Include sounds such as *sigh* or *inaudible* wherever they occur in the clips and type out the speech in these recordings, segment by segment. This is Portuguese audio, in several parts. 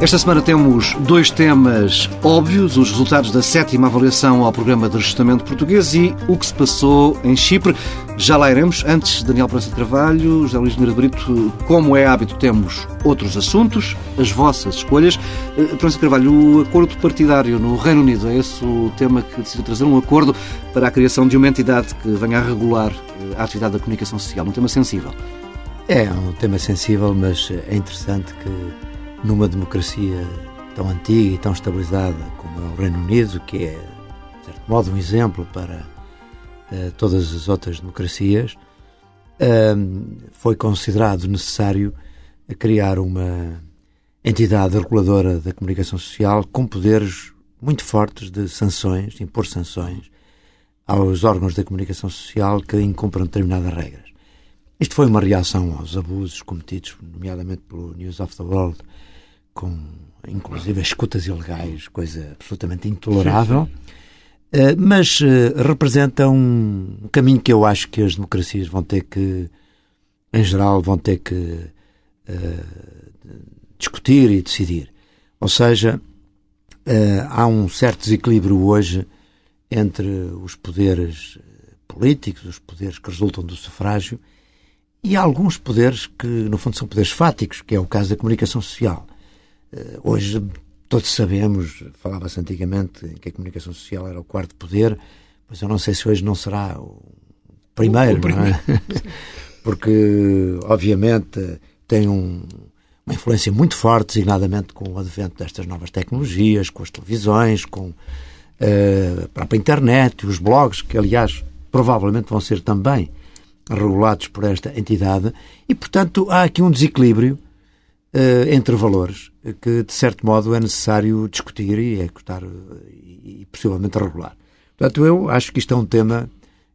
Esta semana temos dois temas óbvios: os resultados da sétima avaliação ao programa de ajustamento português e o que se passou em Chipre. Já lá iremos. Antes, Daniel Praça de Carvalho, José Luís Mira Brito, como é hábito, temos outros assuntos, as vossas escolhas. Praça de Carvalho, o acordo partidário no Reino Unido, é esse o tema que decide trazer um acordo para a criação de uma entidade que venha a regular eh, a atividade da comunicação social. Um tema sensível. É um tema sensível, mas é interessante que numa democracia tão antiga e tão estabilizada como é o Reino Unido, que é, de certo modo, um exemplo para uh, todas as outras democracias, uh, foi considerado necessário criar uma entidade reguladora da comunicação social com poderes muito fortes de sanções, de impor sanções aos órgãos da comunicação social que incumpram determinadas regras. Isto foi uma reação aos abusos cometidos, nomeadamente pelo News of the World, com inclusive escutas ilegais, coisa absolutamente intolerável, uh, mas uh, representa um caminho que eu acho que as democracias vão ter que, em geral, vão ter que uh, discutir e decidir. Ou seja, há um certo desequilíbrio hoje entre os poderes políticos, os poderes que resultam do sufrágio, e há alguns poderes que, no fundo, são poderes fáticos, que é o caso da comunicação social. Eh, hoje todos sabemos, falava-se antigamente que a comunicação social era o quarto poder, mas eu não sei se hoje não será o primeiro, o primeiro. não é? *laughs* Porque, obviamente, tem um, uma influência muito forte, designadamente com o advento destas novas tecnologias, com as televisões, com uh, a própria internet, os blogs, que, aliás, provavelmente vão ser também regulados por esta entidade, e, portanto, há aqui um desequilíbrio uh, entre valores que, de certo modo, é necessário discutir e executar e, e possivelmente regular. Portanto, eu acho que isto é um tema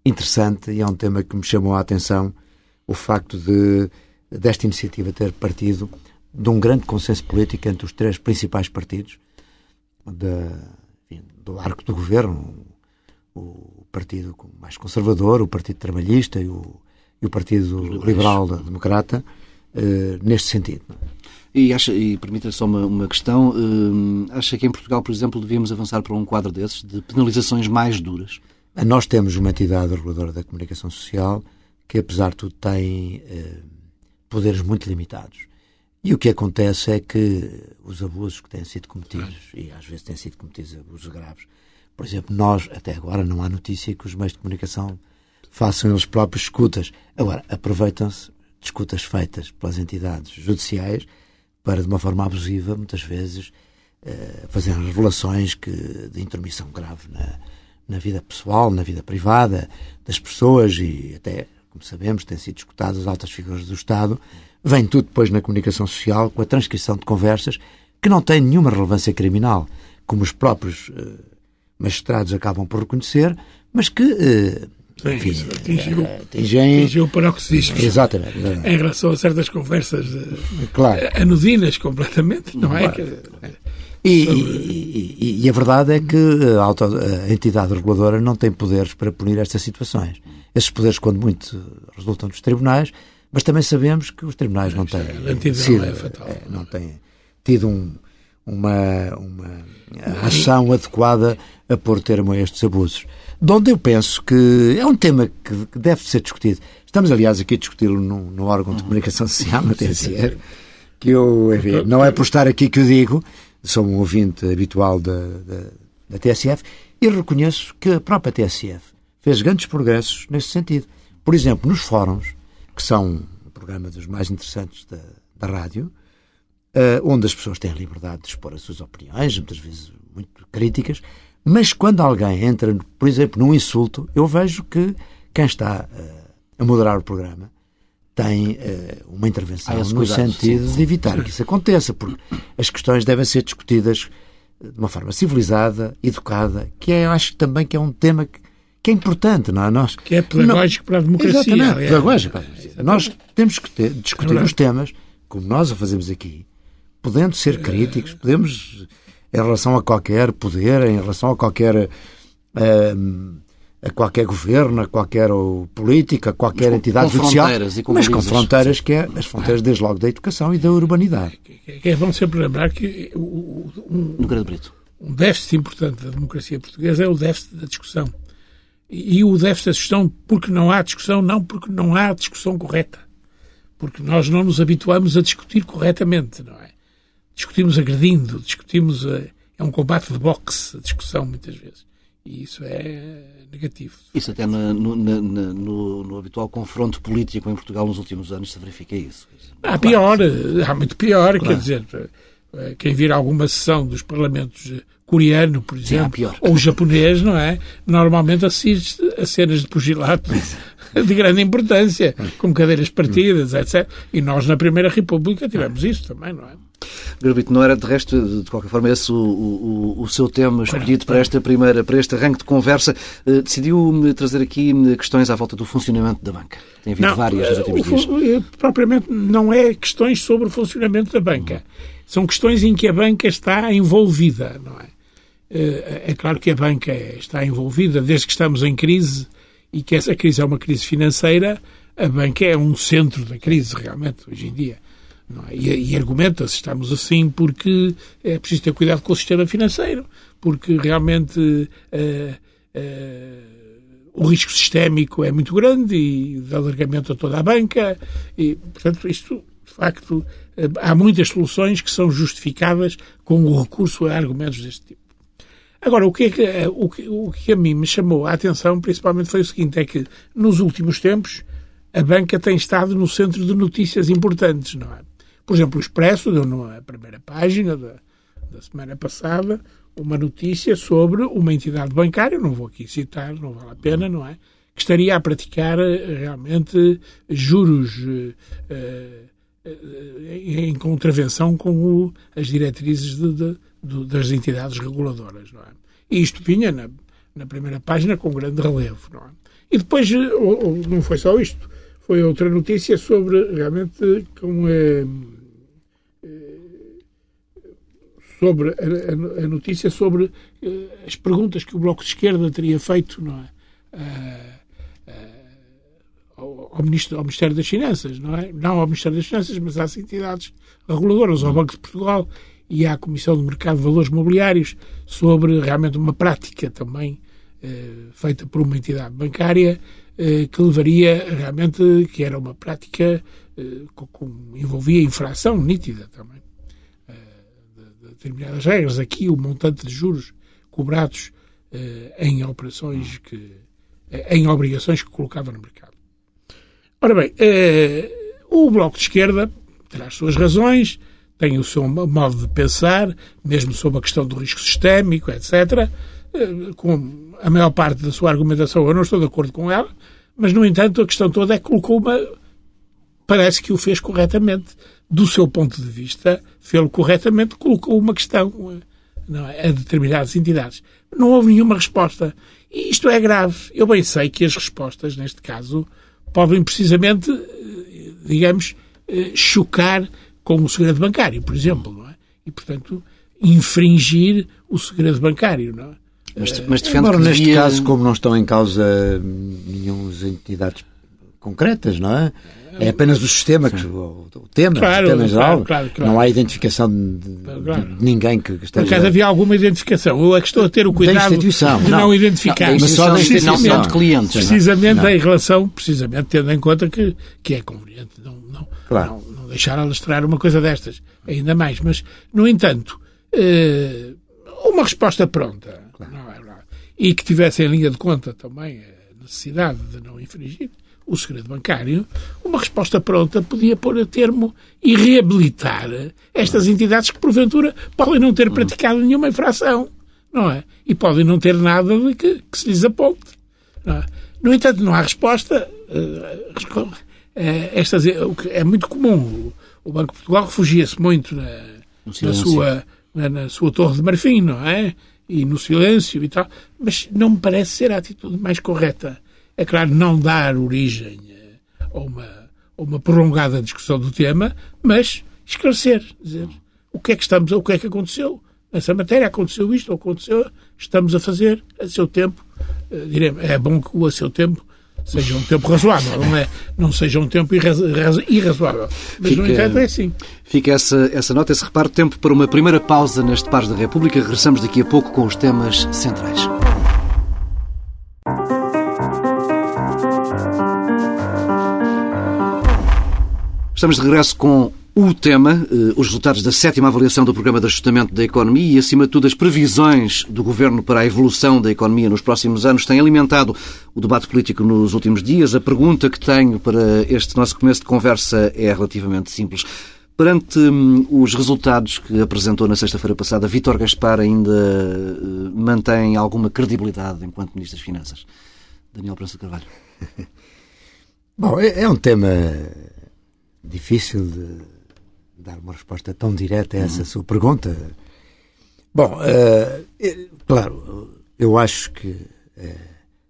interessante e é um tema que me chamou a atenção o facto de desta iniciativa ter partido de um grande consenso político entre os três principais partidos enfim, do arco do governo, o partido mais conservador, o Partido Trabalhista e o, e o Partido Liberal Democrata, uh, neste sentido. E, acha, e permita só uma, uma questão, uh, acha que em Portugal, por exemplo, devíamos avançar para um quadro desses, de penalizações mais duras? Nós temos uma entidade reguladora da comunicação social que, apesar de tudo, tem uh, poderes muito limitados. E o que acontece é que os abusos que têm sido cometidos, e às vezes têm sido cometidos abusos graves, por exemplo, nós, até agora, não há notícia que os meios de comunicação façam eles próprios escutas. Agora, aproveitam-se de escutas feitas pelas entidades judiciais para, de uma forma abusiva, muitas vezes, uh, fazer revelações que, de intromissão grave na, na vida pessoal, na vida privada das pessoas e até, como sabemos, têm sido escutadas altas figuras do Estado. Vem tudo depois na comunicação social com a transcrição de conversas que não têm nenhuma relevância criminal, como os próprios uh, magistrados acabam por reconhecer, mas que uh, Sim, atingiu, atingiu paroxismo. Exatamente. Em relação a certas conversas eh, claro. anodinas completamente, não é? Claro. E, e, e, a verdade é que a, auto, a, entidade reguladora não tem poderes para punir estas situações. Esses poderes, quando muito, resultam dos tribunais, mas também sabemos que os tribunais não têm, sido, é é, não têm tido um, uma, uma ação adequada a pôr termo a estes abusos de onde eu penso que é um tema que deve ser discutido. Estamos, aliás, aqui a discuti-lo no, no, órgão de comunicação social, *laughs* na TSF, que eu, enfim, não é por estar aqui que eu digo, sou um ouvinte habitual da, da, da TSF, e reconheço que a própria TSF fez grandes progressos nesse sentido. Por exemplo, nos fóruns, que são um programa dos mais interessantes da, da rádio, uh, onde as pessoas têm a liberdade de expor as suas opiniões, muitas vezes muito críticas, mas quando alguém entra, por exemplo, num insulto, eu vejo que quem está uh, a moderar o programa tem uh, uma intervenção no cuidado, sentido sim, de evitar que isso aconteça, porque as questões devem ser discutidas de uma forma civilizada, educada, que é, eu acho também que é um tema que, que é importante, não é? Nós, que é pedagógico não, para a democracia. Exatamente, é, pedagógico. É, nós temos que ter, discutir os temas, como nós o fazemos aqui, podendo ser críticos, podemos, em relação a qualquer poder, em relação a qualquer. Uh, a qualquer governo, a qualquer política, a qualquer com, entidade com judicial, mas com fronteiras que é as fronteiras desde logo da educação e da urbanidade. É bom sempre lembrar que um, um déficit importante da democracia portuguesa é o déficit da discussão. E, e o déficit da discussão porque não há discussão, não porque não há discussão correta. Porque nós não nos habituamos a discutir corretamente, não é? Discutimos agredindo, discutimos... A, é um combate de boxe, a discussão, muitas vezes. E isso é negativo. Isso até no, no, no, no, habitual confronto político em Portugal nos últimos anos se verifica isso. Há pior, há muito pior, claro. quer dizer, eh, quem vir alguma sessão dos parlamentos coreano, por exemplo, Sim, ou japonês, não é? Normalmente assiste a cenas de pugilato *laughs* de grande importância, com cadeiras partidas, etc. E nós, na Primeira República, tivemos isso também, não é? Garbito, não era de resto, de qualquer forma, esse o, o, o seu tema escolhido para esta primeira, para este arranque de conversa. Uh, decidiu trazer aqui questões à volta do funcionamento da banca. Tem havido não, várias nos últimos dias. Eh, propriamente não é questões sobre o funcionamento da banca. São questões em que a banca está envolvida, não é? Eh, é claro que a banca está envolvida desde que estamos em crise e que essa crise é uma crise financeira, a banca é um centro da crise, realmente, hoje em dia. É? E, e argumenta-se, estamos assim porque é preciso ter cuidado com o sistema financeiro, porque realmente uh, uh, o risco sistémico é muito grande e de alargamento a toda a banca, e, portanto, isto, de facto, uh, há muitas soluções que são justificadas com o recurso a argumentos deste tipo. Agora, o que, é que, o, que, o que a mim me chamou a atenção, principalmente, foi o seguinte: é que nos últimos tempos a banca tem estado no centro de notícias importantes, não é? Por exemplo, o Expresso deu na primeira página da, da semana passada uma notícia sobre uma entidade bancária, não vou aqui citar, não vale a pena, não é? Que estaria a praticar eh, realmente juros uh, uh, em contravenção com o, as diretrizes de, de, de, das entidades reguladoras, não é? E isto vinha na, na primeira página com grande relevo, não é? E depois, não foi só isto, foi outra notícia sobre realmente como é sobre a, a, notícia sobre uh, as perguntas que o Bloco de Esquerda teria feito não é? Uh, uh, ao, Ministro, ao Ministério das Finanças, não é? Não ao Ministério das Finanças, mas às entidades reguladoras, ao Banco de Portugal e à Comissão de Mercado de Valores Mobiliários, sobre realmente uma prática também feita por uma entidade bancária que levaria realmente, que era uma prática que envolvia infração nítida também determinadas regras. Aqui o montante de juros cobrados eh, em operações que. Eh, em obrigações que colocava no mercado. Ora bem, eh, o Bloco de Esquerda terá as suas razões, tem o seu modo de pensar, mesmo sobre a questão do risco sistémico, etc. Com a maior parte da sua argumentação eu não estou de acordo com ela, mas, no entanto, a questão toda é que colocou uma. Parece que o fez corretamente do seu ponto de vista, fez corretamente, colocou uma questão não é, a determinadas entidades. Não houve nenhuma resposta. E isto é grave. Eu bem sei que as respostas, neste caso, podem precisamente, eh, digamos, eh, chocar com o segredo bancário, por exemplo, não é? E, portanto, infringir o segredo bancário, não é? Mas, mas defende Embora, neste devia... caso, como não estão em causa nenhuma entidades concretas, não é? É apenas o sistema, que, o, o tema, claro, o tema geral. Claro, claro, não há identificação de, de, ninguém que esteja... Por acaso havia alguma identificação. Eu é que estou a ter o cuidado de não, não identificar. Não, mas só da instituição de clientes. Precisamente não. em relação, precisamente tendo em conta que, que é conveniente não, não, não, não deixar alastrar uma coisa destas. Ainda mais. Mas, no entanto, eh, uma resposta pronta. Não é verdade? E que tivesse em linha de conta também a necessidade de não infringir o segredo bancário, uma resposta pronta podia pôr a termo e reabilitar estas entidades que, porventura, podem não ter praticado nenhuma infração, não é? E podem não ter nada de que, que se lhes aponte. É? No entanto, não há resposta. Uh, estas, é muito comum. O Banco de Portugal refugia-se muito na, na, sua, na, na, sua torre de marfim, não é? e no silêncio e tal, mas não me parece ser a atitude mais correta. É claro, não dar origem a uma, a uma prolongada discussão do tema, mas esclarecer, dizer o que é que estamos, o que é que aconteceu nessa matéria, aconteceu isto, aconteceu, estamos a fazer a seu tempo. Uh, diremos, é bom que o a seu tempo seja um tempo razoável, não é? Não seja um tempo irrazoável. Mas, fica, no entanto, é assim. Fica essa, essa nota, esse reparo. Tempo para uma primeira pausa neste Pares da República. Regressamos daqui a pouco com os temas centrais. Estamos de regresso com o tema, eh, os resultados da sétima avaliação do Programa de Ajustamento da Economia e, acima de tudo, as previsões do Governo para a evolução da economia nos próximos anos têm alimentado o debate político nos últimos dias. A pergunta que tenho para este nosso começo de conversa é relativamente simples. Perante hum, os resultados que apresentou na sexta-feira passada, Vítor Gaspar ainda uh, mantém alguma credibilidade enquanto Ministro das Finanças? Daniel Prensa Carvalho. *laughs* Bom, é, é um tema difícil de dar uma resposta tão direta a essa uhum. sua pergunta. Bom, uh, claro, eu acho que uh,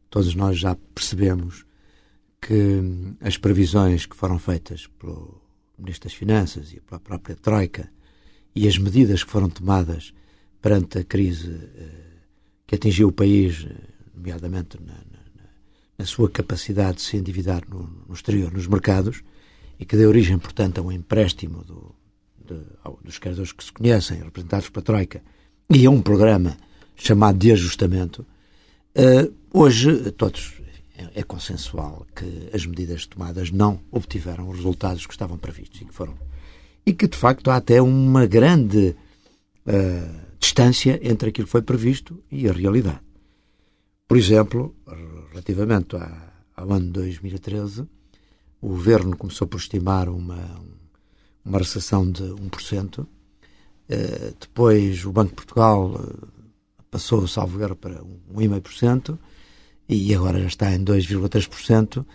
todos nós já percebemos que as previsões que foram feitas pelo Ministro das Finanças e pela própria Troika e as medidas que foram tomadas perante a crise que atingiu o país, nomeadamente na, na, na, sua capacidade de se endividar no, no exterior, nos mercados, e que deu origem, portanto, a um empréstimo do, de, dos criadores que se conhecem, representados pela Troika, e a um programa chamado de ajustamento, uh, hoje todos é, é, consensual que as medidas tomadas não obtiveram os resultados que estavam previstos e que foram e que de facto há até uma grande uh, distância entre aquilo que foi previsto e a realidade. Por exemplo, relativamente à, ao ano 2013, o governo começou por estimar uma, uma recessão de 1%. Uh, depois o Banco de Portugal uh, passou, salvo erro, para 1,5% e agora já está em 2,3%.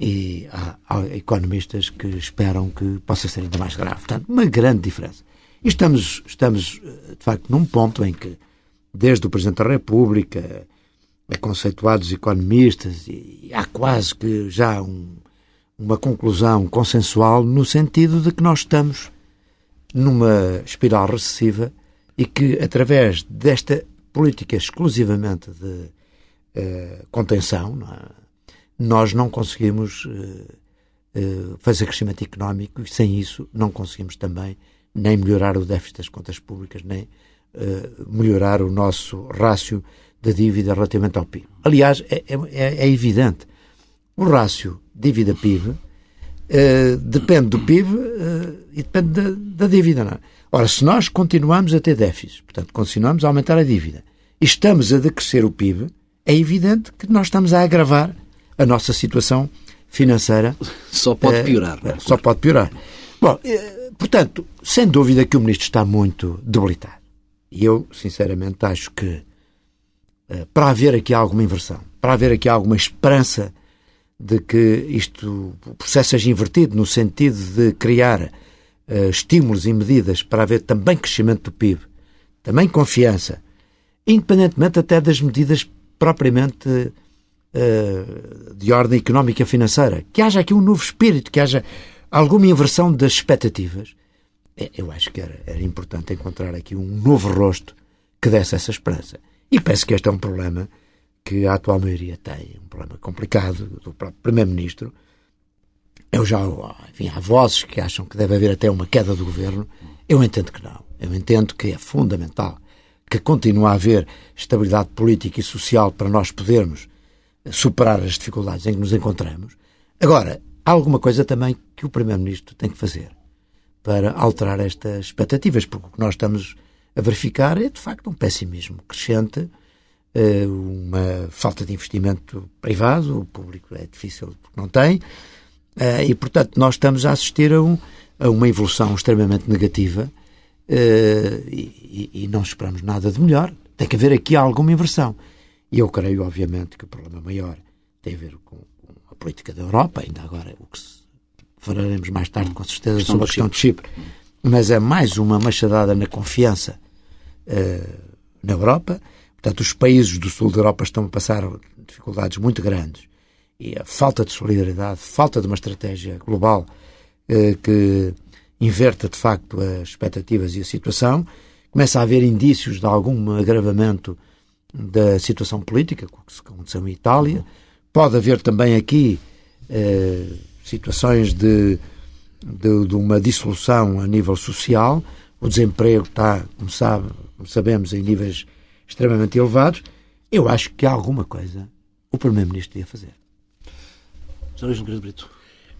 E há, há, economistas que esperam que possa ser ainda mais grave. Portanto, uma grande diferença. E estamos, estamos, eh, de facto, num ponto em que, desde o Presidente da República, a conceituados economistas, e há quase que já um, uma conclusão consensual no sentido de que nós estamos numa espiral recessiva e que, através desta política exclusivamente de uh, contenção, não é? nós não conseguimos uh, uh, fazer crescimento económico e, sem isso, não conseguimos também nem melhorar o déficit das contas públicas, nem melhorar o nosso rácio da dívida relativamente ao PIB. Aliás, é, é, é evidente. O rácio dívida-PIB, uh, eh, depende do PIB uh, eh, e depende da, da dívida. Não é? Ora, se nós continuamos a ter déficit, portanto, continuamos a aumentar a dívida e estamos a decrescer o PIB, é evidente que nós estamos a agravar a nossa situação financeira. Só pode eh, piorar. Uh, só pode piorar. Bom, portanto, sem dúvida que o Ministro está muito debilitado. E eu, sinceramente, acho que para haver aqui alguma inversão, para haver aqui alguma esperança de que isto, o processo seja invertido no sentido de criar uh, estímulos e medidas para haver também crescimento do PIB, também confiança, independentemente até das medidas propriamente uh, de ordem económica e financeira. Que haja aqui um novo espírito, que haja alguma inversão das expectativas. É, eu acho que era, era importante encontrar aqui um novo rosto que desse essa esperança. E penso que este é um problema que a atual maioria tem, um problema complicado do próprio Primeiro-Ministro. Eu já, enfim, há vozes que acham que deve haver até uma queda do governo. Eu entendo que não. Eu entendo que é fundamental que continue a haver estabilidade política e social para nós podermos superar as dificuldades em que nos encontramos. Agora, há alguma coisa também que o Primeiro-Ministro tem que fazer para alterar estas expectativas, porque o que nós estamos a verificar é, de facto, um pessimismo crescente uma falta de investimento privado, o público é difícil porque não tem, eh, e portanto nós estamos a assistir a, um, a uma evolução extremamente negativa eh, e, e, não esperamos nada de melhor. Tem que haver aqui alguma inversão. E eu creio, obviamente, que o problema maior tem a ver com, a política da Europa, ainda agora o que falaremos mais tarde, com certeza, questão sobre a questão de Chipre. Mas é mais uma machadada na confiança na Europa. Portanto, os países do sul da Europa estão a passar dificuldades muito grandes. E a falta de solidariedade, falta de uma estratégia global eh, que inverta de facto as expectativas e a situação. Começa a haver indícios de algum agravamento da situação política, o que aconteceu em Itália. Pode haver também aqui eh, situações de, de, de, uma dissolução a nível social. O desemprego está, como, sabe, como sabemos, em níveis extremamente elevados. Eu acho que há alguma coisa o Primeiro-Ministro ia fazer. Sr. Luís Brito.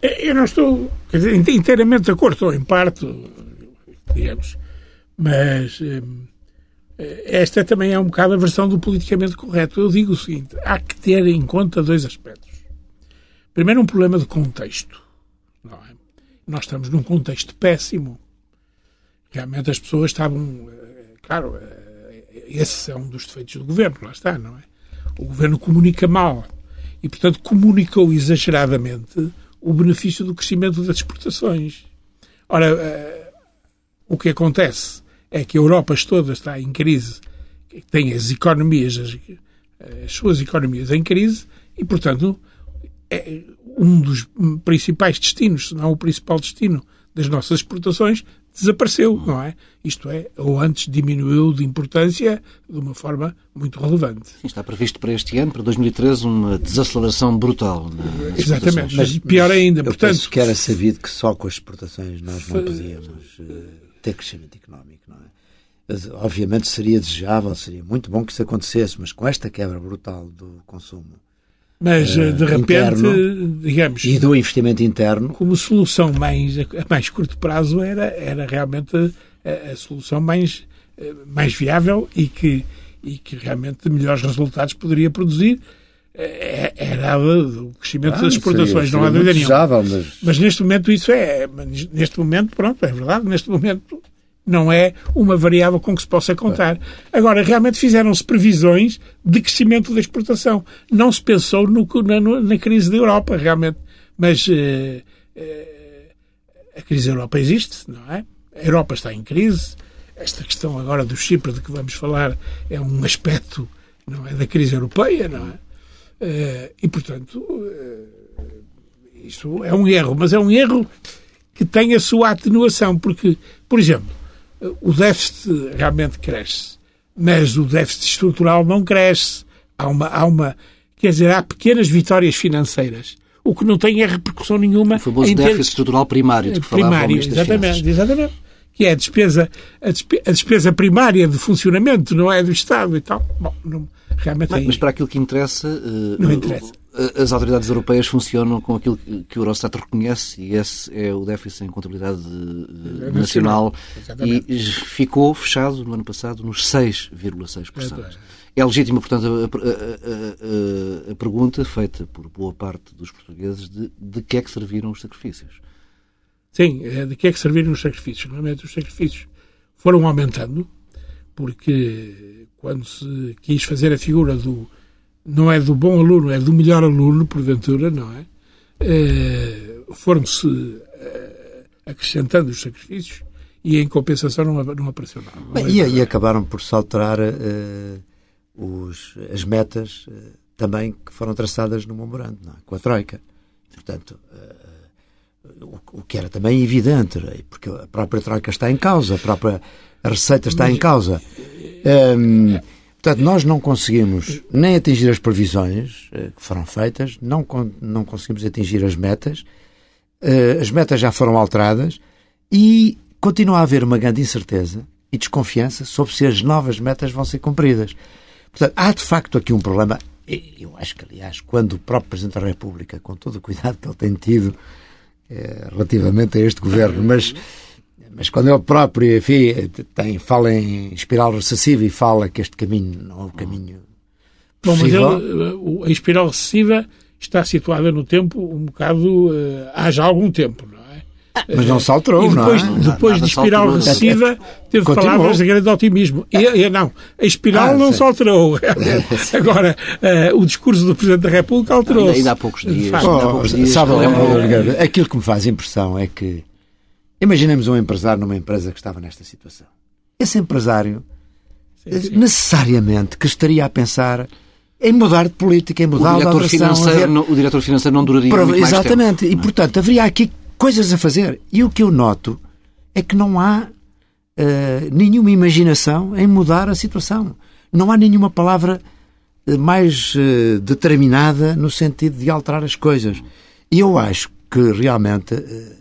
Eu não estou dizer, inteiramente de acordo, estou em parte, digamos, mas eh, esta também é um bocado a versão do politicamente correto. Eu digo o seguinte: há que ter em conta dois aspectos. Primeiro, um problema de contexto. É? Nós estamos num contexto péssimo. Realmente as pessoas estavam. Eh, claro, eh, esse é um dos defeitos do governo, lá está, não é? O governo comunica mal e, portanto, comunicou exageradamente o benefício do crescimento das exportações. Ora, uh, o que acontece é que a Europa toda está em crise, tem as economias, as, as suas economias em crise e, portanto, é um dos principais destinos, se não o principal destino das nossas exportações, desapareceu, não é? Isto é, ou antes diminuiu de importância de uma forma muito relevante. Sim, está previsto para este ano, para 2013, uma desaceleração brutal. Exatamente, mas pior ainda. Eu portanto, penso que era sabido que só com as exportações nós não podíamos uh, ter crescimento económico, não é? Obviamente seria desejável, seria muito bom que isso acontecesse, mas com esta quebra brutal do consumo mas uh, de repente, interno, digamos. E do investimento interno. Como solução mais, a mais curto prazo era, era realmente a, a solução mais, eh, mais viável e que, e que realmente melhores resultados poderia produzir eh, era o crescimento ah, das exportações, seria, não há dúvida nenhuma. Mas... mas neste momento isso é, neste momento, pronto, é verdade, neste momento não é uma variável com que se possa contar. Agora, realmente fizeram-se previsões de crescimento da exportação. Não se pensou no, na, na, crise da Europa, realmente. Mas uh, uh, a crise da Europa existe, não é? A Europa está em crise. Esta questão agora do Chipre de que vamos falar é um aspecto não é, da crise europeia, não é? Uh, e, portanto, isso é um erro. Mas é um erro que tem a sua atenuação, porque, por exemplo, o déficit realmente cresce, mas o déficit estrutural não cresce. Há uma, há uma quer dizer, há pequenas vitórias financeiras. O que não tem é repercussão nenhuma. O famoso déficit ter... estrutural primário de que primário, exatamente, exatamente. Que é a despesa, a despesa, a despesa primária de funcionamento, não é do Estado e tal. Bom, não, realmente mas, é... mas para aquilo que interessa, uh, não interessa as autoridades europeias funcionam com aquilo que o Eurostat reconhece e esse é o déficit em contabilidade é nacional, nacional. e ficou fechado no ano passado nos 6,6%. É, é legítima, portanto, a, a, a, a, pergunta feita por boa parte dos portugueses de, de que é que serviram os sacrifícios. Sim, é de que é que serviram os sacrifícios? Normalmente os sacrifícios foram aumentando porque quando se quis fazer a figura do não é do bom aluno, é do melhor aluno, porventura, não é? é Foram-se é, acrescentando os sacrifícios e em compensação não, não apareceu nada. Bem, e, e, acabaram por saltar uh, os, as metas uh, também que foram traçadas no memorando, é? com a Troika. Portanto, uh, o, o, que era também evidente, é? porque a própria Troika está em causa, a própria Receita está Mas, em causa. Um, Portanto, nós não conseguimos nem atingir as previsões eh, que foram feitas, não, não conseguimos atingir as metas, eh, as metas já foram alteradas e continua a haver uma grande incerteza e desconfiança sobre se as novas metas vão ser cumpridas. Portanto, há de facto aqui um problema. Eu acho que, aliás, quando o próprio Presidente da República, com todo o cuidado que ele tem tido eh, relativamente a este governo, mas mas quando ele próprio, enfim, tem, fala em espiral recessiva e fala que este caminho não é o caminho Bom, mas ele, a espiral recessiva está situada no tempo um bocado uh, há já algum tempo, não é? Mas não se alterou, depois, não é? Depois de espiral recessiva, teve Continuou. palavras de grande otimismo. E, e não, a espiral ah, não sim. se alterou. *laughs* Agora, uh, o discurso do Presidente da República alterou-se. Ainda há poucos dias. Oh, há poucos dias sabe, é... aquilo que me faz impressão é que Imaginemos um empresário numa empresa que estava nesta situação. Esse empresário sim, sim. necessariamente que estaria a pensar em mudar de política, em mudar o de diretor, alteração, financeiro, haver- o diretor financeiro não duraria Prova- muito mais Exatamente. tempo. e, portanto, haveria aqui coisas a fazer. E o que eu noto é que não há eh, nenhuma imaginação em mudar a situação. Não há nenhuma palavra eh, mais eh, determinada no sentido de alterar as coisas. E eu acho que realmente, eh,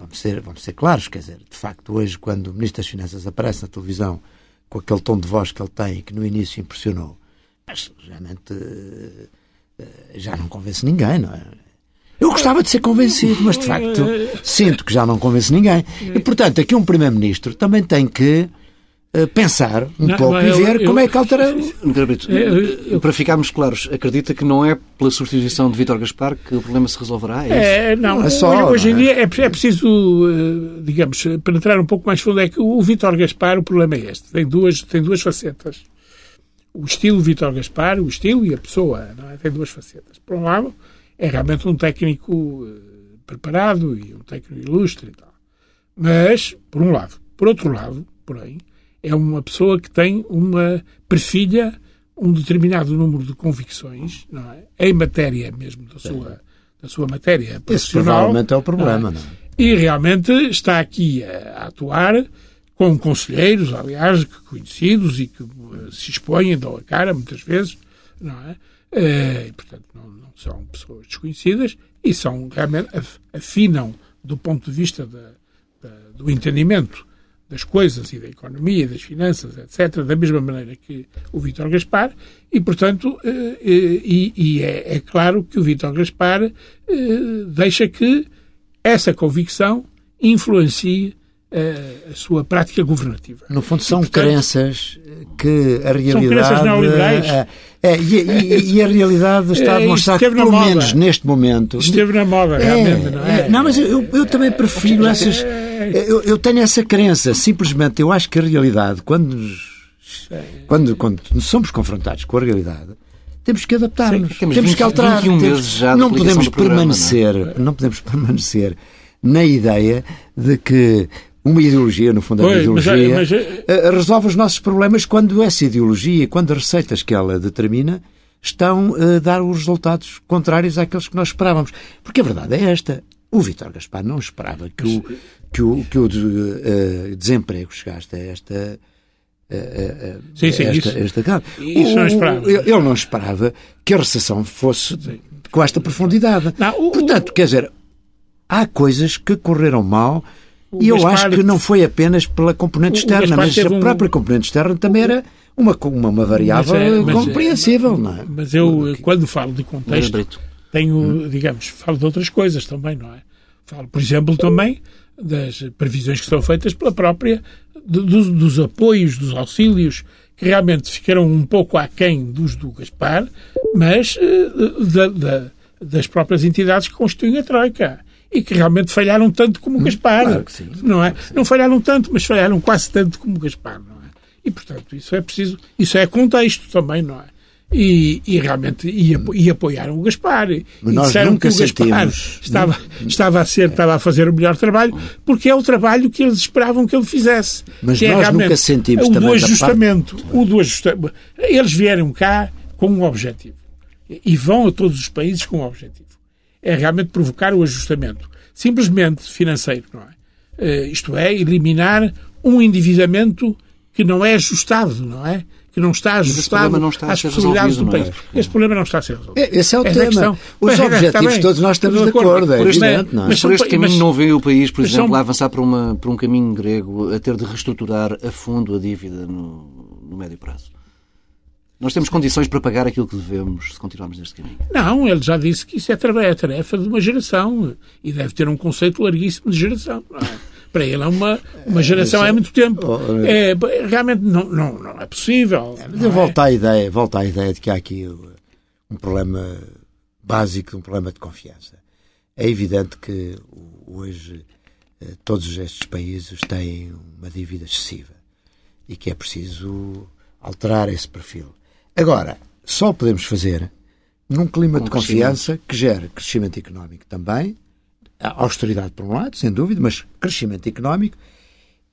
vamos, ser, vamos ser claros, quer dizer, de facto, hoje, quando o Ministro das Finanças aparece na televisão com aquele tom de voz que ele tem e que no início impressionou, mas realmente eh, já não convence ninguém, não é? Eu gostava de ser convencido, mas de facto *laughs* sinto que já não convence ninguém. E portanto, aqui um Primeiro-Ministro também tem que pensar um Não, pouco mas e eu- ver eu- como é que altera. Eu- para ficarmos claros, acredita que não é pela substituição de Vítor Gaspar que o problema se resolverá? É? É, não, Não é só, hoje, hoje em não é? dia é, é preciso, eh, digamos, penetrar um pouco mais fundo. É que o Vítor Gaspar, o problema é este. Tem duas, tem duas facetas. O estilo Vítor Gaspar, o estilo e a pessoa, não é? tem duas facetas. Por um lado, é realmente um técnico eh, preparado e um técnico ilustre e tal. Mas, por um lado. Por outro lado, porém, é uma pessoa que tem uma perfilha um determinado número de convicções, não é? Em matéria mesmo da sua, da sua matéria Esse profissional. provavelmente é o não problema, não é? E realmente está aqui a, a atuar com conselheiros, aliás, que conhecidos e que eh, se expõem, dão a cara muitas vezes, não é? Eh, e, portanto, não, não são pessoas desconhecidas e são realmente af- afinam do ponto de vista da- da- do entendimento das coisas e da economia, das finanças, etc., da mesma maneira que o Vítor Gaspar, e, portanto, eh, eh, e, e é, é claro que o Vítor Gaspar eh, deixa que essa convicção influencie a sua prática governativa. No fundo, são E, portanto, crenças que a realidade. crenças neoliberais. É, é, e, e- e a realidade está a É, demonstrar que, pelo menos neste momento. Esteve na moda, realmente, não é? não, mas eu, eu também prefiro essas. Eu, eu tenho essa crença. Simplesmente, eu acho que a realidade, quando, nos- quando, quando somos confrontados com a realidade, temos que adaptar-nos. Temos temos 20 que alterar. 21 temos- meses já de não podemos programa, permanecer, não, podemos permanecer na ideia de que uma ideologia, no fundo, é uma Pois, mas, ideologia, mas, eh, eh, resolve os nossos problemas quando essa ideologia, quando as receitas que ela determina estão a dar os resultados contrários àqueles que nós esperávamos. Porque a verdade é esta. O Vítor Gaspar não esperava que o, que o, que o eh, desemprego chegasse a esta. eh, Sim, sim, esta, isso- esta cara. isso não O- esperava. Ele ele não esperava que a recessão fosse com esta profundidade. Não, o- Portanto, quer dizer, há coisas que correram mal O e eu Gaspar- acho que não foi apenas pela componente O- o externa, mas a um- própria componente externa também era uma, uma, uma variável Mas é- mas é- compreensível, não é? Mas eu, quando falo de contexto, tenho, digamos, falo de outras coisas também, não é? Falo, por exemplo, também das previsões que são feitas pela própria, do- dos, dos apoios, dos auxílios, que realmente ficaram um pouco aquém dos do Gaspar, mas eh, da- da- das próprias entidades que constituem a Troika. E que realmente falharam tanto como o Gaspar. claro que sim, Não é? Não falharam tanto, mas falharam quase tanto como o Gaspar, não é? E, portanto, isso é preciso, isso é contexto também, não é? E, e realmente e, apo- e apoiaram o Gaspar. E Mas nós disseram que o Gaspar estava, estava, a ser, estava a fazer o melhor trabalho, porque é o trabalho que eles esperavam que ele fizesse. Mas é nós realmente nunca sentimos o do ajustamento. O do ajustamento. Eles vieram cá com um objetivo. E vão a todos os países com um objetivo. É realmente provocar o ajustamento. Simplesmente financeiro, não é? Eh, isto é, eliminar um endividamento que não é ajustado, não é? Que não está ajustado problema não está a às ser possibilidades do resolvido, país. é? Esse problema não está a ser resolvido. É, Esse é o Essa a tema. Os Mas, objetivos bem. todos nós estamos de Estou acordo, é Por este- evidente, não é? mas Por este caminho mas- não vê o país, por exemplo, são- a avançar por, uma, por um caminho grego a ter de reestruturar a fundo a dívida no, no médio prazo. Nós temos condições para pagar aquilo que devemos se continuarmos neste caminho. Não, ele já disse que isso é é tarefa de uma geração e deve ter um conceito larguíssimo de geração. não é? Para ele é uma, uma geração é muito tempo. Oh, É, realmente não, não, não é possível. Mas não eu é? volto à ideia, volto à ideia de que há aqui um problema básico, um problema de confiança. É evidente que hoje uh, todos estes países têm uma dívida excessiva e que é preciso alterar esse perfil. Agora, só podemos fazer num clima Com de confiança que gere crescimento económico também, a austeridade por um lado, sem dúvida, mas crescimento económico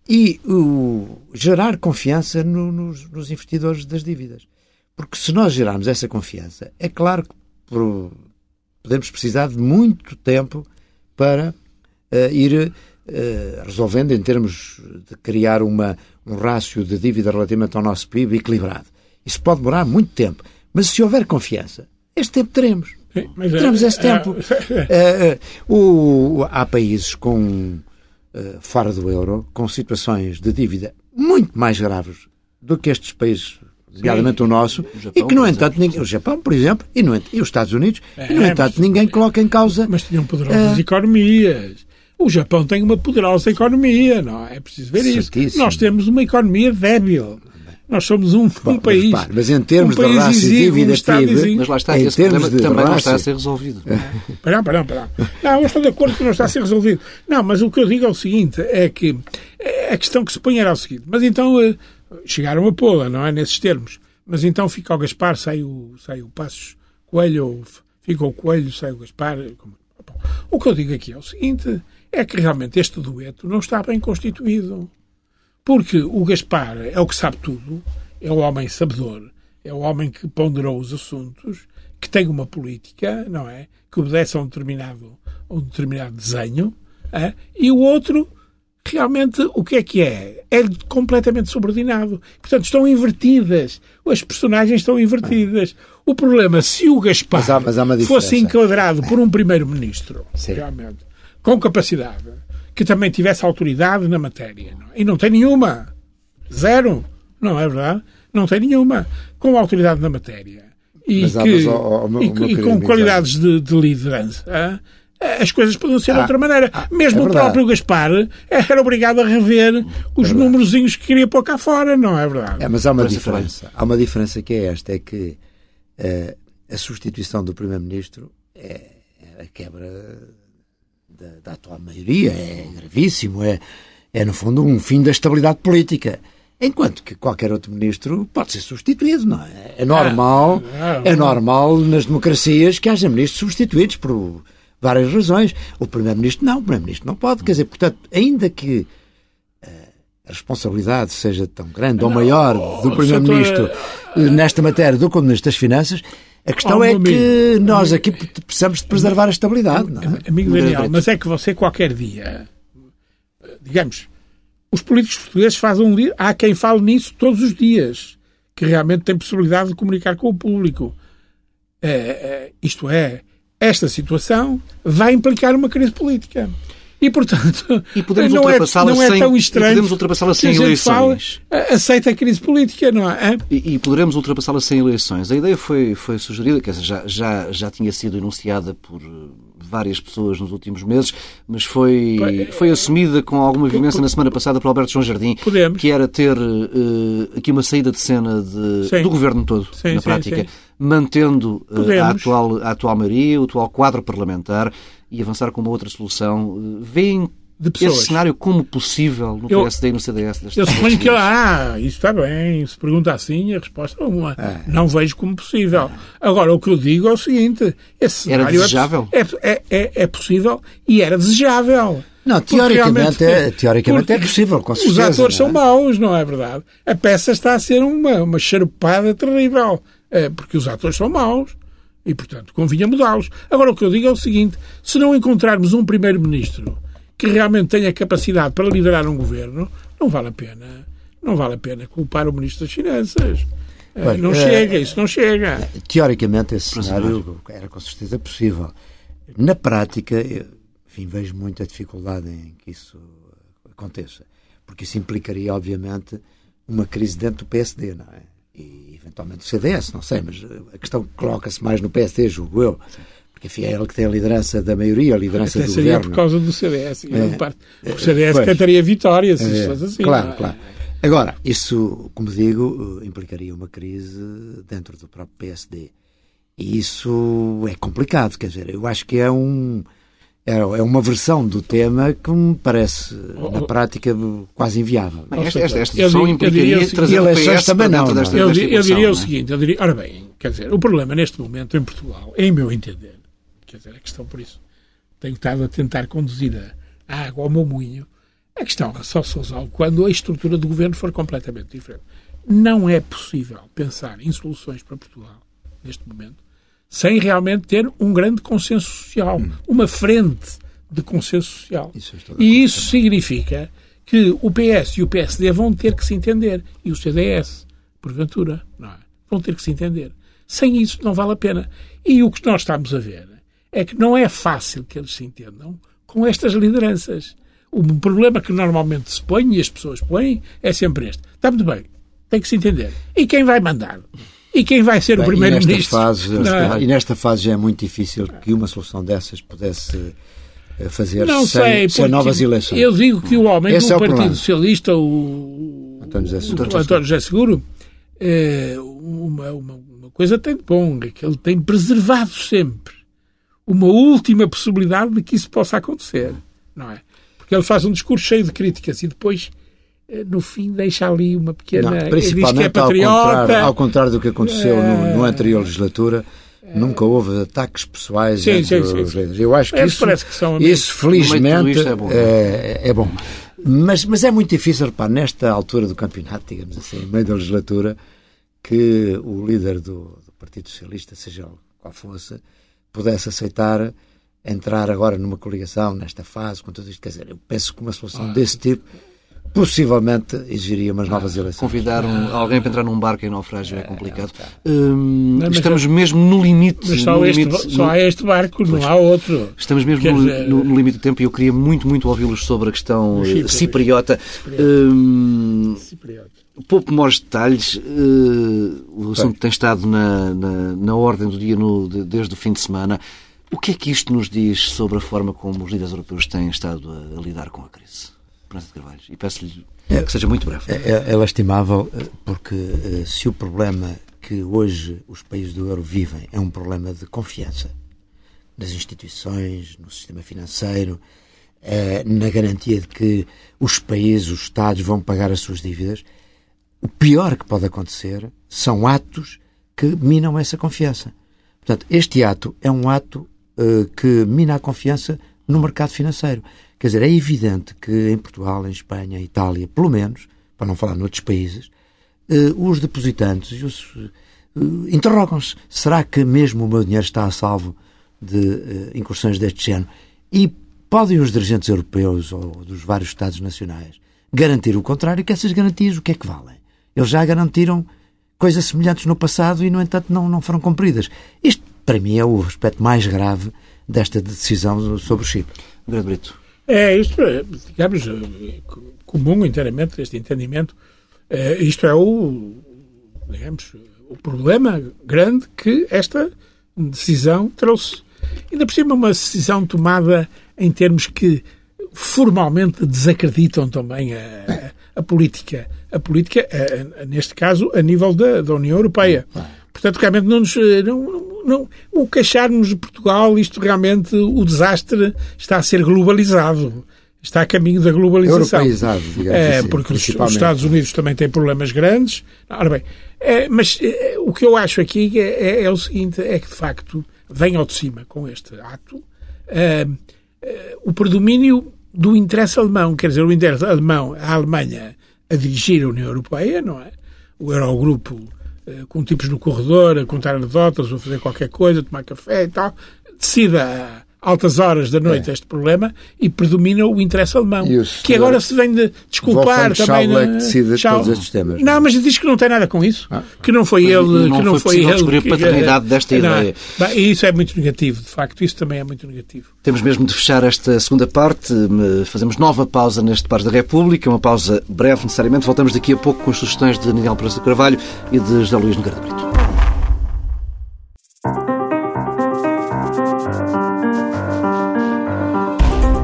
e o, gerar confiança no, nos, nos, investidores das dívidas. Porque se nós gerarmos essa confiança, é claro que por, podemos precisar de muito tempo para uh, ir uh, resolvendo em termos de criar uma, um rácio de dívida relativamente ao nosso PIB equilibrado. Isso pode demorar muito tempo. Mas se houver confiança, este tempo teremos. Sim, teremos é, esse tempo. *laughs* É, uh, o, há países com fora do euro com situações de dívida muito mais graves do que estes países nomeadamente o nosso, o Japão, e que, no entanto, ninguém, o Japão, por exemplo, e, no, e os Estados Unidos, é, e, no entanto, mas, ninguém coloca em causa. Mas tinham poderosas economias. O Japão tem uma poderosa economia, não é? É preciso ver certíssimo. isso. Nós temos uma economia débil. Nós somos um, Bom, um país. Mas, mas, em termos um de raça e dívida PIB, mas lá está, em esse problema também raça... não está a ser resolvido. Pará, pará, pará. Não, eu estou de acordo que não está a ser resolvido. Não, mas o que eu digo é o seguinte, é que é a questão que se põe era o seguinte, mas então eh, chegaram a pô-la, não é? Nesses termos. Mas então fica o Gaspar, sai o, sai o Passos Coelho, ou fica o Coelho, sai o Gaspar. O que eu digo aqui é o seguinte: é que realmente este dueto não está bem constituído. Porque o Gaspar é o que sabe tudo, é o homem sabedor, é o homem que ponderou os assuntos, que tem uma política, não é? Que obedece a um determinado, a um determinado desenho, é? e o outro realmente o que é que é? É completamente subordinado. Portanto, estão invertidas. As personagens estão invertidas. O problema, se o Gaspar mas há, mas há fosse enquadrado por um primeiro-ministro, realmente, com capacidade, que também tivesse autoridade na matéria, é? e não tem nenhuma. Zero. Não é verdade? Não tem nenhuma. Com autoridade na matéria. E, mas, que, oh, oh, e, e com qualidades de, de liderança as coisas podiam ser ah, de outra maneira. Ah, Mesmo é o próprio Gaspar era obrigado a rever os é númerozinhos que queria pôr cá fora, não é verdade? É, mas há uma diferença. Há uma diferença que é esta, é que uh, a substituição do Primeiro-Ministro é, é, a quebra da, da, atual maioria, é gravíssimo, é, é no fundo um fim da estabilidade política. Enquanto que qualquer outro ministro pode ser substituído, não é? É normal, ah, é normal nas democracias que haja ministros substituídos por várias razões. O Primeiro-Ministro não, o Primeiro-Ministro não pode. Quer dizer, portanto, ainda que uh, a responsabilidade seja tão grande ou maior do Primeiro-Ministro uh, nesta matéria do que do Ministro das Finanças, a questão oh, é amigo, que nós aqui precisamos de preservar a estabilidade. Não é? Amigo Daniel, mas é que você qualquer dia, digamos, os políticos portugueses fazem um há quem fale nisso todos os dias, que realmente tem possibilidade de comunicar com o público. É, é, isto é, esta situação vai implicar uma crise política. E, portanto, e podemos não, é, não é tão estranho podemos ultrapassá-la sem eleições. Fala, aceita a crise política, não é? E, e poderemos ultrapassá-la sem eleições. A ideia foi, foi sugerida, quer dizer, já, já, já tinha sido enunciada por várias pessoas nos últimos meses, mas foi, foi assumida com alguma vivência na semana passada por Alberto João Jardim, podemos. que era ter uh, aqui uma saída de cena de, do governo todo, sim, na prática. Sim, sim mantendo uh, a, atual, a atual maioria, o atual quadro parlamentar e avançar com uma outra solução. Vêem esse cenário como possível no eu, PSD e no CDS? Eu suponho que, ah, isso está bem, se pergunta assim, a resposta é uma. É. Não vejo como possível. Agora, o que eu digo é o seguinte: esse era é desejável? É, é, é, é possível e era desejável. Não, teoricamente, é, teoricamente é possível, com certeza. Os atores é? são maus, não é verdade? A peça está a ser uma, uma charupada terrível. É, porque os atores são maus e, portanto, convinha mudá-los. Agora, o que eu digo é o seguinte: se não encontrarmos um primeiro-ministro que realmente tenha capacidade para liderar um governo, não vale a pena, não vale a pena culpar o ministro das Finanças. Bem, não é, chega, isso não chega. Teoricamente, esse cenário era com certeza possível. Na prática, enfim, vejo muita dificuldade em que isso aconteça, porque isso implicaria, obviamente, uma crise dentro do PSD, não é? E eventualmente o CDS, não sei, mas a questão coloca-se mais no PSD, julgo eu. Porque, enfim, é ele que tem a liderança da maioria, a liderança Até do seria governo. por causa do CDS. É, parte, o CDS pois, cantaria vitória se é, assim. Claro, é? claro. Agora, isso, como digo, implicaria uma crise dentro do próprio PSD. E isso é complicado, quer dizer, eu acho que é um é, é uma versão do tema que me parece, na prática, quase inviável. esta, esta, esta versão implicaria eu, trazer eleições também não. Desta, eu, eu diria o é? seguinte, eu diria, ora bem, quer dizer, o problema neste momento em Portugal, em meu entender, quer dizer, a questão por isso, tenho estado a tentar conduzir a, a água ao meu moinho, A questão só se resolve quando a estrutura do governo for completamente diferente. Não é possível pensar em soluções para Portugal, neste momento, sem realmente ter um grande consenso social, hum. uma frente de consenso social. Isso e isso significa que o PS e o PSD vão ter que se entender. E o CDS, porventura, não é? Vão ter que se entender. Sem isso não vale a pena. E o que nós estamos a ver é que não é fácil que eles se entendam com estas lideranças. O problema que normalmente se põe e as pessoas põem é sempre este. Está muito bem, tem que se entender. E quem vai mandar? E quem vai ser Bem, o primeiro-ministro? É? E nesta fase já é muito difícil que uma solução dessas pudesse eh, fazer não sem, sei, sem novas eleições. Eu digo que o homem Esse do é Partido problema. Socialista, o António José Seguro, o António José Seguro é, uma, uma, uma, coisa tem de bom, é que ele tem preservado sempre uma última possibilidade de que isso possa acontecer, não é? Porque ele faz um discurso cheio de críticas e depois no fim deixa ali uma pequena. Não, principalmente é ao, contrário, ao contrário do que aconteceu no, no anterior legislatura, Nunca houve ataques pessoais sim, entre sim, os líderes. Eu acho que isso, que são... isso felizmente, é bom. É, é, bom. Mas, mas é muito difícil, repare, nesta altura do campeonato, digamos assim, no meio da legislatura, que o líder do, do Partido Socialista, seja qual fosse, pudesse aceitar entrar agora numa coligação nesta fase, com tudo isto. Quer dizer, eu penso que uma solução ah, desse tipo possivelmente exigiria umas novas ah, eleições. Convidar um, alguém para entrar num barco em naufrágio é, é complicado. Hum, não, estamos é, mesmo no limite. Mas só, no este, limite, só há este barco, pois, não há outro. Estamos mesmo no, dizer, no, no, limite do tempo e eu queria muito, muito ouvi-los sobre a questão Chipre, cipriota. Cipriota. Hum, cipriota. Pouco maiores detalhes. Uh, o assunto tem estado na, na, na ordem do dia no, de, desde o fim de semana. O que é que isto nos diz sobre a forma como os líderes europeus têm estado a, a lidar com a crise? De Carvalho. E peço-lhe é, que seja muito breve. É, é, é lastimável eh, porque eh, se o problema que hoje os países do euro vivem é um problema de confiança nas instituições, no sistema financeiro, é, na garantia de que os países, os Estados vão pagar as suas dívidas, o pior que pode acontecer são atos que minam essa confiança. Portanto, este ato é um ato que mina a confiança no mercado financeiro. Quer dizer, é evidente que em Portugal, em Espanha, em Itália, pelo menos, para não falar noutros países, eh, os depositantes os, eh, interrogam-se: será que mesmo o meu dinheiro está a salvo de eh, incursões deste género? E podem os dirigentes europeus ou dos vários Estados nacionais garantir o contrário? Que essas garantias o que é que valem? Eles já garantiram coisas semelhantes no passado e, no entanto, não, não foram cumpridas. Isto, para mim, é o aspecto mais grave desta decisão sobre o Chipre. Grande Brito. É, isto é, digamos, é, comum inteiramente este entendimento. É, isto é o, digamos, o problema grande que esta decisão trouxe. Ainda por cima, uma decisão tomada em termos que formalmente desacreditam também a, a, a política. A política, a, neste caso, a nível da, da União Europeia. Portanto, realmente não nos. Não, não, o queixarmos de Portugal, isto realmente, o desastre está a ser globalizado. Está a caminho da globalização. Europeizado, digamos é, assim, Porque os, os, Estados Unidos também têm problemas grandes. Ora bem, é, mas é, o que eu acho aqui é, é, é, o seguinte, é que de facto vem ao de cima com este ato o predomínio do interesse alemão, quer dizer, o interesse alemão, a Alemanha a dirigir a União Europeia, não é? O Eurogrupo eh, com tipos no corredor, a contar anedotas ou fazer qualquer coisa, tomar café e tal, decida altas horas da noite é. este problema e predomina o interesse alemão. O que agora se vem de desculpar também. Não, é que decide todos estes temas. Não, mas diz que não tem nada com isso. Ah. Que não foi ele. Não que não foi, foi ele. Que, a paternidade desta não, ideia. E isso é muito negativo, de facto. Isso também é muito negativo. Temos mesmo de fechar esta segunda parte. Fazemos nova pausa neste Pares da República. Uma pausa breve, necessariamente. Voltamos daqui a pouco com as sugestões de Daniel Pereira Carvalho e de José Luís Nogueira Brito.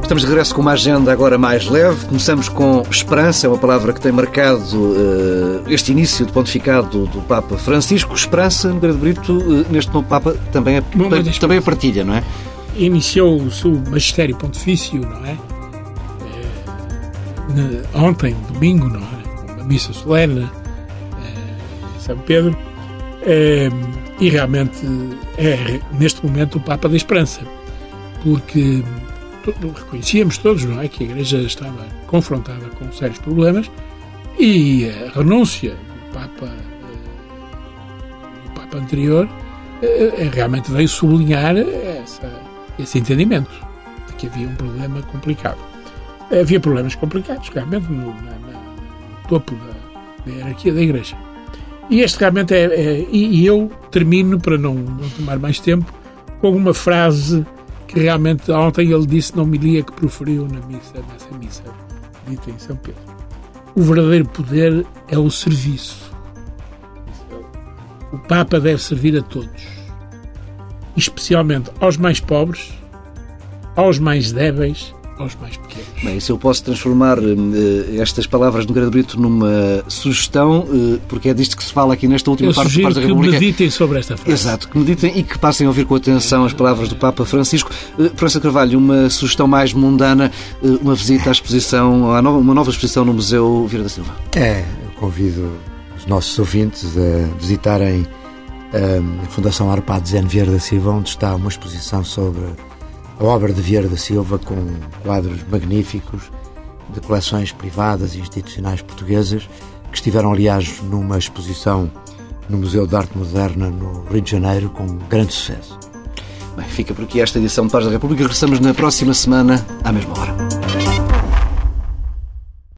Estamos de regresso com uma agenda agora mais leve. Começamos com esperança, é uma palavra que tem marcado uh, este início de pontificado do Papa Francisco. Esperança, Nogueira de Brito, uh, neste novo Papa também é, Bom, também é partilha, não é? Iniciou o seu magistério pontifício, não é? é ontem, domingo, não é? Uma missa solene em São Pedro. e realmente é, neste momento, o Papa da Esperança. Porque reconhecíamos todos, não é, que a Igreja estava confrontada com sérios problemas e a renúncia do Papa, do Papa anterior realmente veio sublinhar essa, esse entendimento de que havia um problema complicado. Havia problemas complicados, realmente, no, na, no topo da, da hierarquia da Igreja. E este realmente é. é e, eu termino, para não, não, tomar mais tempo, com uma frase que realmente ontem ele disse na homilia que proferiu na missa, nessa missa dita em São Pedro. O verdadeiro poder é o serviço. O Papa deve servir a todos, especialmente aos mais pobres, aos mais débeis aos mais pequenos. Bem, se eu posso transformar uh, estas palavras do Grande Brito numa sugestão, uh, porque é disto que se fala aqui nesta última eu parte, parte da República. que meditem sobre esta frase. Exato, que meditem e que passem a ouvir com atenção as palavras do Papa Francisco. Uh, Professor Carvalho, uma sugestão mais mundana, uh, uma visita à exposição, a nova, uma nova exposição no Museu Vieira da Silva. É, convido os nossos ouvintes a visitarem a Fundação Arpad Zen Vieira da Silva, onde está uma exposição sobre a obra de Vieira da Silva, com quadros magníficos de coleções privadas e institucionais portuguesas, que estiveram, aliás, numa exposição no Museu de Arte Moderna no Rio de Janeiro, com grande sucesso. Bem, fica por aqui esta edição de Paz da República. Regressamos na próxima semana, à mesma hora.